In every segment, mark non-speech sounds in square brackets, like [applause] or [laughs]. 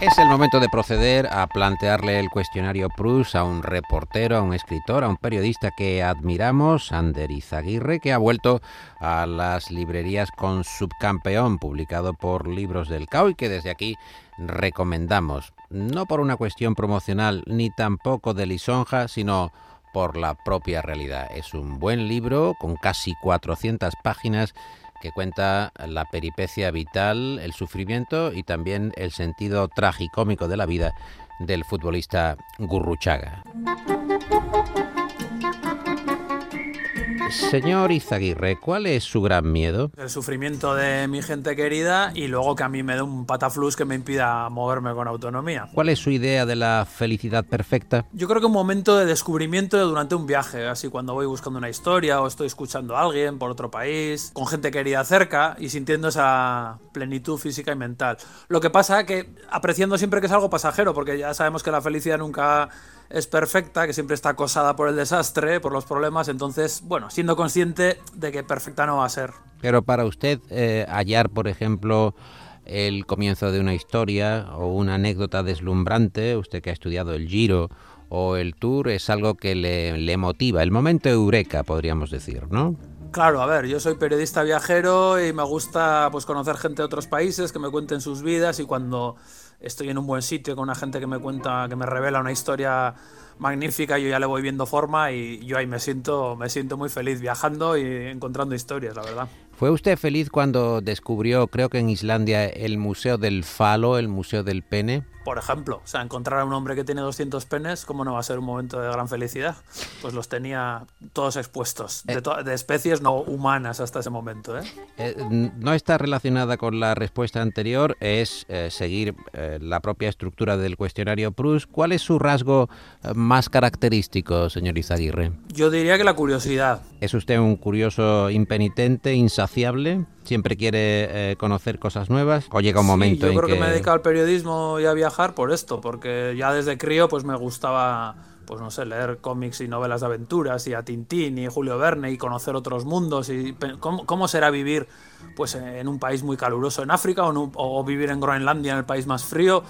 Es el momento de proceder a plantearle el cuestionario Prus a un reportero, a un escritor, a un periodista que admiramos, Ander Izaguirre, que ha vuelto a las librerías con Subcampeón, publicado por Libros del Cao y que desde aquí recomendamos, no por una cuestión promocional ni tampoco de lisonja, sino por la propia realidad. Es un buen libro con casi 400 páginas que cuenta la peripecia vital, el sufrimiento y también el sentido tragicómico de la vida del futbolista Gurruchaga. Señor Izaguirre, ¿cuál es su gran miedo? El sufrimiento de mi gente querida y luego que a mí me dé un pataflus que me impida moverme con autonomía. ¿Cuál es su idea de la felicidad perfecta? Yo creo que un momento de descubrimiento durante un viaje, así cuando voy buscando una historia o estoy escuchando a alguien por otro país, con gente querida cerca y sintiendo esa plenitud física y mental. Lo que pasa que apreciando siempre que es algo pasajero, porque ya sabemos que la felicidad nunca es perfecta, que siempre está acosada por el desastre, por los problemas, entonces, bueno, siendo consciente de que perfecta no va a ser. Pero para usted, eh, hallar, por ejemplo, el comienzo de una historia o una anécdota deslumbrante, usted que ha estudiado el Giro o el Tour, es algo que le, le motiva, el momento eureka, podríamos decir, ¿no? Claro, a ver, yo soy periodista viajero y me gusta pues conocer gente de otros países que me cuenten sus vidas y cuando estoy en un buen sitio con una gente que me cuenta, que me revela una historia magnífica, yo ya le voy viendo forma y yo ahí me siento, me siento muy feliz viajando y encontrando historias, la verdad. ¿Fue usted feliz cuando descubrió, creo que en Islandia, el Museo del Falo, el Museo del Pene? Por ejemplo, o sea, encontrar a un hombre que tiene 200 penes, ¿cómo no va a ser un momento de gran felicidad? Pues los tenía todos expuestos, de, Eh. de especies no humanas hasta ese momento, ¿eh? Eh, no está relacionada con la respuesta anterior, es eh, seguir eh, la propia estructura del cuestionario Prus. ¿Cuál es su rasgo más característico, señor Izaguirre? Yo diría que la curiosidad. ¿Es usted un curioso impenitente, insaciable? ¿Siempre quiere eh, conocer cosas nuevas? ¿O llega un Sí, momento yo en creo que... que... me he dedicado al periodismo y a viajar por esto, porque ya desde crío pues me gustaba, pues no sé, leer cómics y novelas de aventuras y a Tintín y Julio Verne y conocer otros mundos y cómo, cómo será vivir pues en un país muy caluroso en África o, en un- o vivir en Groenlandia en el país más frío.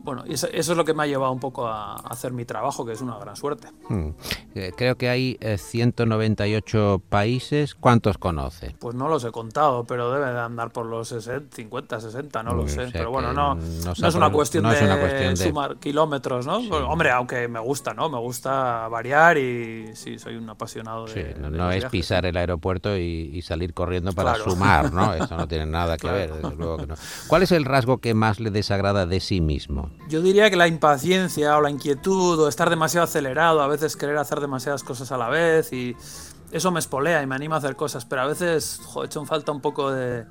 Bueno, eso, eso es lo que me ha llevado un poco a hacer mi trabajo, que es una gran suerte. Hmm. Eh, Creo que hay eh, 198 países. ¿Cuántos conoce? Pues no los he contado, pero debe de andar por los 60, 50, 60, no lo Mm, sé. pero bueno, no, no es una cuestión, no de es una cuestión de- sumar kilómetros, ¿no? Pues, hombre, aunque me gusta, ¿no? Me gusta variar y sí, soy un apasionado de. Sí, no, de es viajes. pisar el aeropuerto y, y salir corriendo para Claro. sumar, ¿no? [laughs] Eso no tiene nada que Claro. ver, desde luego que no. ¿Cuál es el rasgo que más le desagrada de sí mismo? Yo diría que la impaciencia o la inquietud o estar demasiado acelerado, a veces querer hacer demasiadas cosas a la vez y eso me espolea y me anima a hacer cosas, pero a veces jo, he hecho en falta un poco de,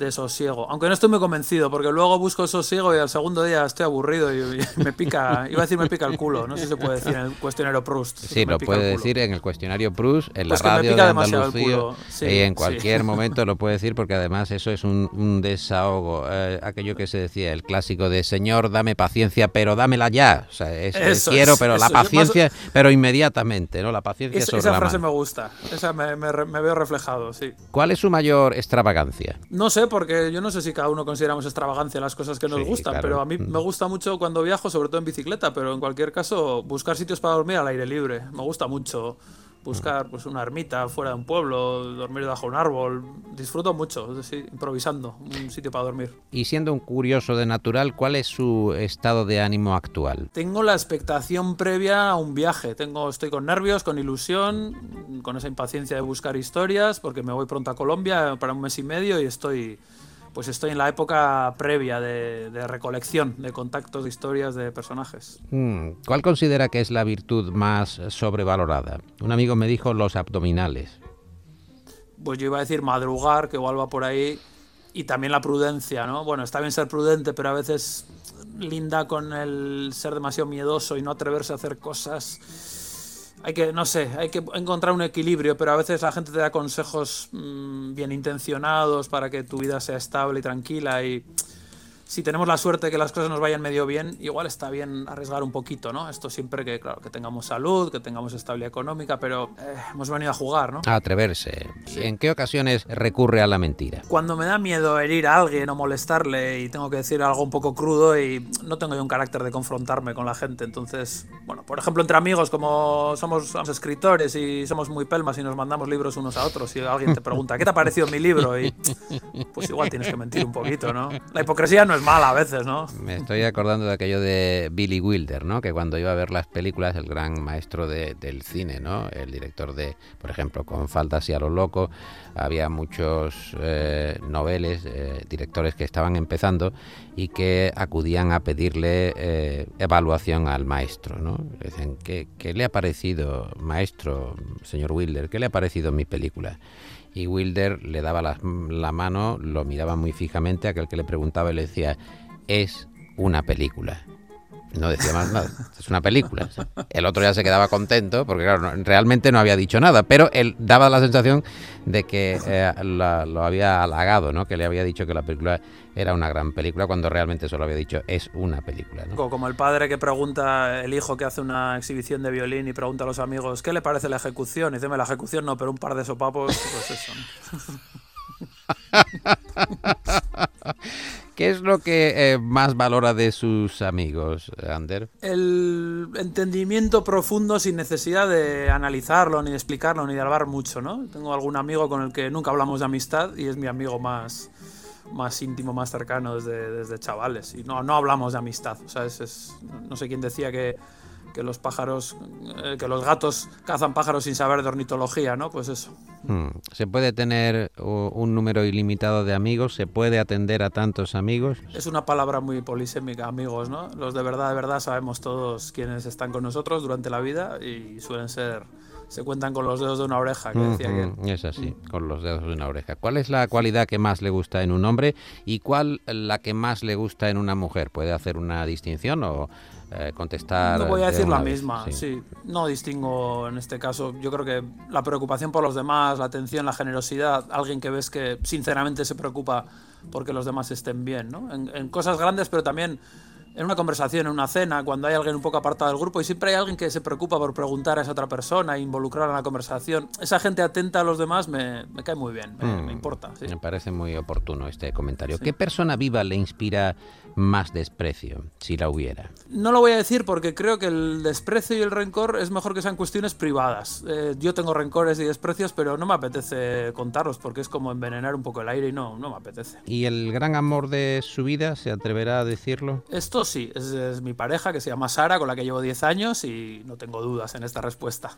de sosiego. Aunque no estoy muy convencido, porque luego busco sosiego y al segundo día estoy aburrido y, y me pica, iba a decir me pica el culo, no sé si se puede decir en el cuestionario Proust. Sí, lo puede decir en el cuestionario Prus, en Pues la me radio de Andalucía sí, y en sí. cualquier [laughs] momento lo puede decir porque además eso es un, un desahogo. eh, aquello que se decía, el clásico de Señor, dame paciencia, pero dámela ya. O sea, es, eh, Eso quiero, es, pero eso la paciencia, pero inmediatamente, ¿no? La paciencia Es- sobre esa la frase mano. me gusta, esa me, me re- me veo reflejado, sí. ¿Cuál es su mayor extravagancia? No sé, porque yo no sé si cada uno consideramos extravagancia las cosas que nos Sí, gustan, claro. pero a mí Mm. me gusta mucho cuando viajo, sobre todo en bicicleta, pero en cualquier caso, buscar sitios para dormir al aire libre. Me gusta mucho buscar pues, una ermita fuera de un pueblo, dormir debajo de un árbol. Disfruto mucho, es decir, improvisando, un sitio para dormir. Y siendo un curioso de natural, ¿cuál es su estado de ánimo actual? Tengo la expectación previa a un viaje. Tengo, estoy con nervios, con ilusión, con esa impaciencia de buscar historias, porque me voy pronto a Colombia para un mes y medio y estoy, pues estoy en la época previa de, de recolección de contactos, de historias, de personajes. Hmm, ¿Cuál considera que es la virtud más sobrevalorada? Un amigo me dijo los abdominales. Pues yo iba a decir madrugar, que igual va por ahí, y también la prudencia, ¿no? Bueno, está bien ser prudente, pero a veces linda con el ser demasiado miedoso y no atreverse a hacer cosas. Hay que, no sé, hay que encontrar un equilibrio, pero a veces la gente te da consejos mm, bien intencionados para que tu vida sea estable y tranquila y si tenemos la suerte de que las cosas nos vayan medio bien, igual está bien arriesgar un poquito, ¿no? Esto siempre que, claro, que tengamos salud, que tengamos estabilidad económica, pero eh, hemos venido a jugar, ¿no? A atreverse. ¿En qué ocasiones recurre a la mentira? Cuando me da miedo herir a alguien o molestarle y tengo que decir algo un poco crudo y no tengo yo un carácter de confrontarme con la gente, entonces, bueno, por ejemplo, entre amigos, como somos, escritores y somos muy pelmas y nos mandamos libros unos a otros y alguien te pregunta, ¿qué te ha parecido mi libro? Y pues igual tienes que mentir un poquito, ¿no? La hipocresía no es mala a veces, ¿no? Me estoy acordando de aquello de Billy Wilder, ¿no? Que cuando iba a ver las películas, el gran maestro del cine, ¿no? El director de, por ejemplo, con Faltas y a lo loco, había muchos eh, noveles, eh, directores que estaban empezando y que acudían a pedirle eh, evaluación al maestro, ¿no? Dicen, ¿qué, ¿qué le ha parecido, maestro, señor Wilder, qué le ha parecido mi película? Y Wilder le daba la, mano, lo miraba muy fijamente, aquel que le preguntaba y le decía, es una película. No decía más nada, es una película. El otro ya se quedaba contento porque, claro, realmente no había dicho nada, pero él daba la sensación de que eh, lo había halagado, ¿no? que le había dicho que la película era una gran película cuando realmente solo había dicho es una película. ¿no? Como el padre que pregunta, el hijo que hace una exhibición de violín y pregunta a los amigos, ¿qué le parece la ejecución? Y dice, la ejecución no, pero un par de sopapos, pues eso. [laughs] ¿Qué es lo que eh, más valora de sus amigos, Ander? El entendimiento profundo sin necesidad de analizarlo, ni de explicarlo, ni de hablar mucho, ¿no? Tengo algún amigo con el que nunca hablamos de amistad y es mi amigo más, más íntimo, más cercano desde, desde chavales. Y no, no hablamos de amistad. O sea, es, no sé quién decía que que los pájaros, eh, que los gatos cazan pájaros sin saber de ornitología, ¿no? Pues eso. Hmm. ¿Se puede tener un número ilimitado de amigos? ¿Se puede atender a tantos amigos? Es una palabra muy polisémica, amigos, ¿no? Los de verdad, de verdad sabemos todos quiénes están con nosotros durante la vida y suelen ser se cuentan con los dedos de una oreja, que decía que... Es así, con los dedos de una oreja. ¿Cuál es la cualidad que más le gusta en un hombre y cuál la que más le gusta en una mujer? ¿Puede hacer una distinción o eh, contestar. No voy a decir la misma, sí. No distingo en este caso. Yo creo que la preocupación por los demás, la atención, la generosidad, alguien que ves que sinceramente se preocupa porque los demás estén bien, ¿no? en cosas grandes, pero también en una conversación, en una cena, cuando hay alguien un poco apartado del grupo y siempre hay alguien que se preocupa por preguntar a esa otra persona e involucrar en la conversación. Esa gente atenta a los demás me, cae muy bien, me, mm, importa. Me parece muy oportuno este comentario. ¿Qué persona viva le inspira más desprecio, si la hubiera? No lo voy a decir porque creo que el desprecio y el rencor es mejor que sean cuestiones privadas. Eh, yo tengo rencores y desprecios, pero no me apetece contarlos porque es como envenenar un poco el aire y no, no me apetece. ¿Y el gran amor de su vida, se atreverá a decirlo? Esto sí, es, mi pareja que se llama Sara, con la que llevo 10 años y no tengo dudas en esta respuesta.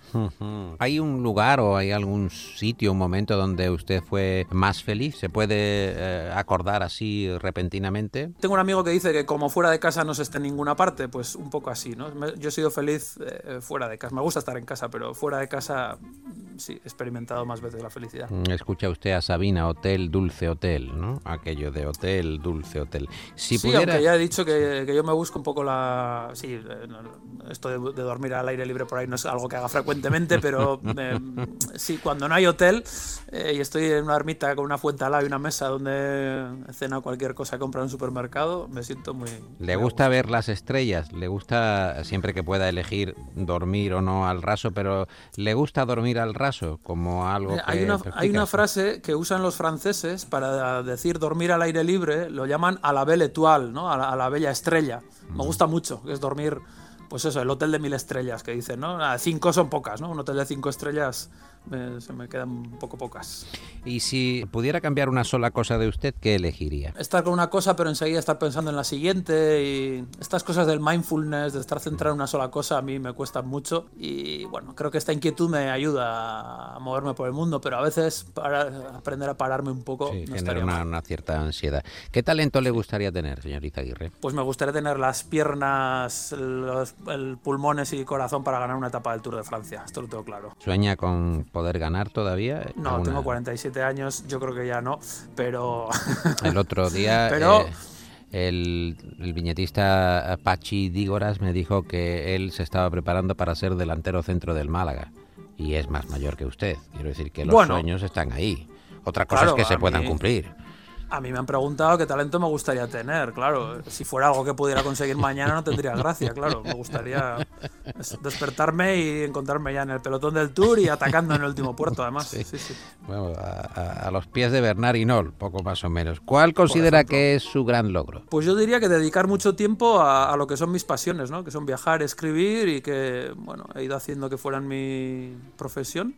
¿Hay un lugar o hay algún sitio, un momento donde usted fue más feliz? ¿Se puede eh, acordar así repentinamente? Tengo un amigo que dice que como fuera de casa no se está en ninguna parte, pues un poco así, ¿no? Yo he sido feliz eh, fuera de casa. Me gusta estar en casa, pero fuera de casa sí, he experimentado más veces la felicidad. Mm, escucha usted a Sabina, hotel, dulce hotel, ¿no? Aquello de hotel, dulce hotel. Si sí, pudiera... aunque ya he dicho que, que yo me busco un poco la... Sí, eh, esto de, dormir al aire libre por ahí no es algo que haga frecuentemente, pero [laughs] eh, sí, cuando no hay hotel y estoy en una ermita con una fuente al lado y una mesa donde cena cualquier cosa que compra en un supermercado, me siento muy... ¿Le gusta ver las estrellas? ¿Le gusta, siempre que pueda elegir, dormir o no al raso, pero ¿le gusta dormir al raso como algo... Que hay, una, hay una frase que usan los franceses para decir dormir al aire libre, lo llaman a la belle étoile, ¿no? a, la, bella estrella. Me gusta mucho, que es dormir pues eso, el hotel de mil estrellas que dicen, ¿no? Cinco son pocas, ¿no? Un hotel de cinco estrellas se me quedan un poco pocas. Y si pudiera cambiar una sola cosa de usted, ¿qué elegiría? Estar con una cosa, pero enseguida estar pensando en la siguiente. Y estas cosas del mindfulness, de estar centrado en una sola cosa, a mí me cuestan mucho. Y bueno, creo que esta inquietud me ayuda a moverme por el mundo, pero a veces para aprender a pararme un poco. Sí, genera una, cierta ansiedad. ¿Qué talento le gustaría tener, señorita Aguirre? Pues me gustaría tener las piernas, los el pulmones y corazón para ganar una etapa del Tour de Francia. Esto lo tengo claro. ¿Sueña con poder ganar todavía? No, tengo 47 años, yo creo que ya no, pero... [laughs] El otro día... [laughs] pero... Eh, el, viñetista Pachi Dígoras me dijo que él se estaba preparando para ser delantero centro del Málaga y es más mayor que usted. Quiero decir que los sueños están ahí. Otra cosa es que se puedan cumplir. A mí me han preguntado qué talento me gustaría tener, claro. Si fuera algo que pudiera conseguir mañana no tendría gracia, claro. Me gustaría despertarme y encontrarme ya en el pelotón del Tour y atacando en el último puerto, además. Sí, sí, sí. Bueno, a, los pies de Bernard Hinault, poco más o menos. ¿Cuál considera que es su gran logro? Pues yo diría que dedicar mucho tiempo a, a, lo que son mis pasiones, ¿no? Que son viajar, escribir y que, bueno, he ido haciendo que fueran mi profesión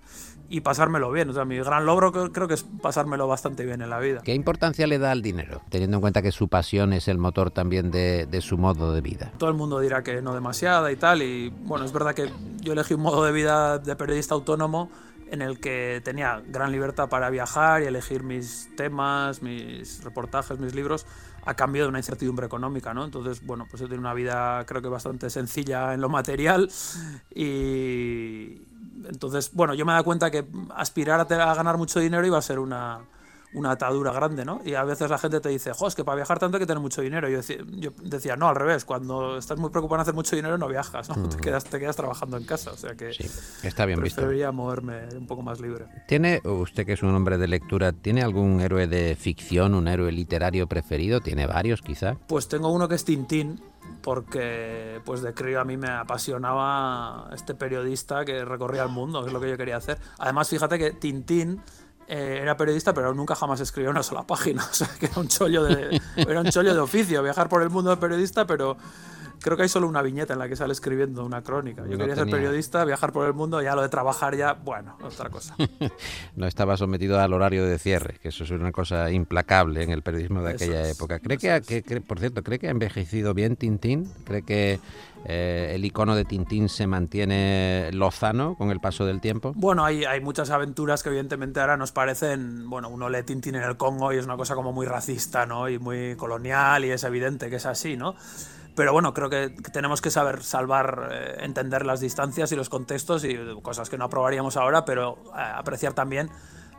y pasármelo bien. O sea, mi gran logro creo que es pasármelo bastante bien en la vida. ¿Qué importancia le da al dinero, teniendo en cuenta que su pasión es el motor también de, de, su modo de vida? Todo el mundo dirá que no demasiada y tal, y bueno, es verdad que yo elegí un modo de vida de periodista autónomo en el que tenía gran libertad para viajar y elegir mis temas, mis reportajes, mis libros, a cambio de una incertidumbre económica, ¿no? Entonces, bueno, pues he tenido una vida creo que bastante sencilla en lo material y, entonces, bueno, yo me dado cuenta que aspirar a, ganar mucho dinero iba a ser una, una atadura grande, ¿no? Y a veces la gente te dice, jo, es que para viajar tanto hay que tener mucho dinero. Yo decía, yo decía, no, al revés, cuando estás muy preocupado en hacer mucho dinero no viajas, ¿no? Te, quedas, te quedas trabajando en casa, o sea que sí, está bien preferiría moverme un poco más libre. ¿Tiene, usted que es un hombre de lectura, ¿tiene algún héroe de ficción, un héroe literario preferido? ¿Tiene varios quizá? Pues tengo uno que es Tintín, porque pues de crío a mí me apasionaba este periodista que recorría el mundo, que es lo que yo quería hacer. Además, fíjate que Tintín eh, era periodista, pero nunca jamás escribió una sola página. [laughs] O sea, que era un chollo de, era un chollo de oficio, viajar por el mundo de periodista, pero creo que hay solo una viñeta en la que sale escribiendo una crónica. Yo quería ser periodista, viajar por el mundo, ya lo de trabajar ya, bueno, otra cosa. [laughs] no estaba sometido al horario de cierre, que eso es una cosa implacable en el periodismo de aquella época. ¿Cree que, por cierto, cree que ha envejecido bien Tintín? ¿Cree que eh, el icono de Tintín se mantiene lozano con el paso del tiempo? Bueno, hay, hay muchas aventuras que evidentemente ahora nos parecen, bueno, uno lee Tintín en el Congo y es una cosa como muy racista, ¿no? Y muy colonial y es evidente que es así, ¿no? Pero bueno, creo que tenemos que saber salvar, eh, entender las distancias y los contextos y cosas que no aprobaríamos ahora, pero eh, apreciar también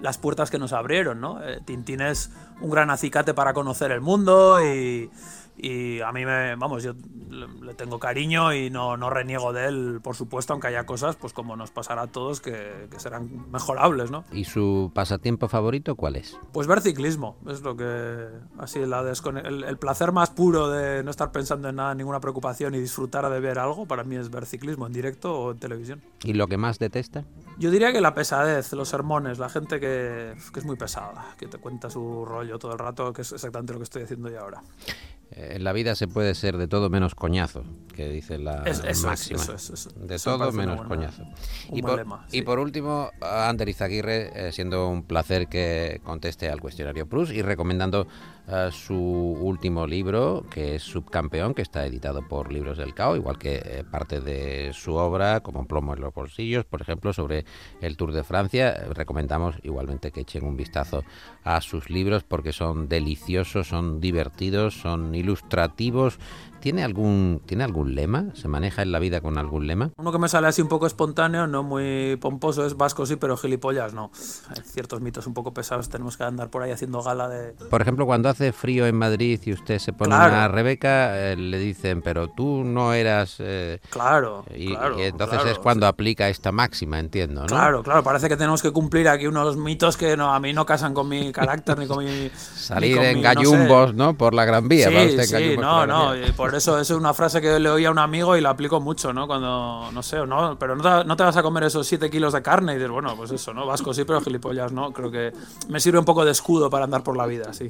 las puertas que nos abrieron, ¿no? Eh, Tintín es un gran acicate para conocer el mundo y, y a mí me, vamos, yo le tengo cariño y no, no, reniego de él, por supuesto, aunque haya cosas, pues como nos pasará a todos, que, que, serán mejorables, ¿no? ¿Y su pasatiempo favorito cuál es? Pues ver ciclismo, es lo que, así, la el, el, placer más puro de no estar pensando en nada, ninguna preocupación y disfrutar de ver algo, para mí es ver ciclismo en directo o en televisión. ¿Y lo que más detesta? Yo diría que la pesadez, los sermones, la gente que, que es muy pesada, que te cuenta su rollo todo el rato, que es exactamente lo que estoy haciendo yo ahora. En la vida se puede ser de todo menos coñazo, que dice la máxima. de todo menos coñazo. Y por, y por, último, Ander Izaguirre, eh, siendo un placer que conteste al cuestionario Plus y recomendando eh, su último libro, que es Subcampeón, que está editado por Libros del Cao, igual que eh, parte de su obra, como Plomo en los bolsillos, por ejemplo, sobre el Tour de Francia. recomendamos igualmente que echen un vistazo a sus libros porque son deliciosos, son divertidos, son ilustrativos ¿Tiene algún, ¿Tiene algún lema? ¿Se maneja en la vida con algún lema? Uno que me sale así un poco espontáneo, no muy pomposo, es vasco sí, pero gilipollas no. Hay ciertos mitos un poco pesados, tenemos que andar por ahí haciendo gala de... Por ejemplo, cuando hace frío en Madrid y usted se pone una Rebeca, eh, le dicen, pero tú no eras... Eh, claro, y, claro, entonces es cuando aplica esta máxima, entiendo, ¿no? Claro, claro, parece que tenemos que cumplir aquí unos mitos que no, a mí no casan con mi carácter ni con mi... Salir en gallumbos, no, Por la Gran Vía. Sí, sí, no, no, por eso es una frase que le oí a un amigo y la aplico mucho, ¿no? Cuando, no sé, no, pero no te, vas a comer esos 7 kilos de carne y dices, bueno, pues eso, ¿no? Vasco sí, pero gilipollas, ¿no? Creo que me sirve un poco de escudo para andar por la vida, sí.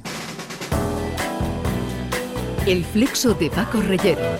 El flexo de Paco Reyero.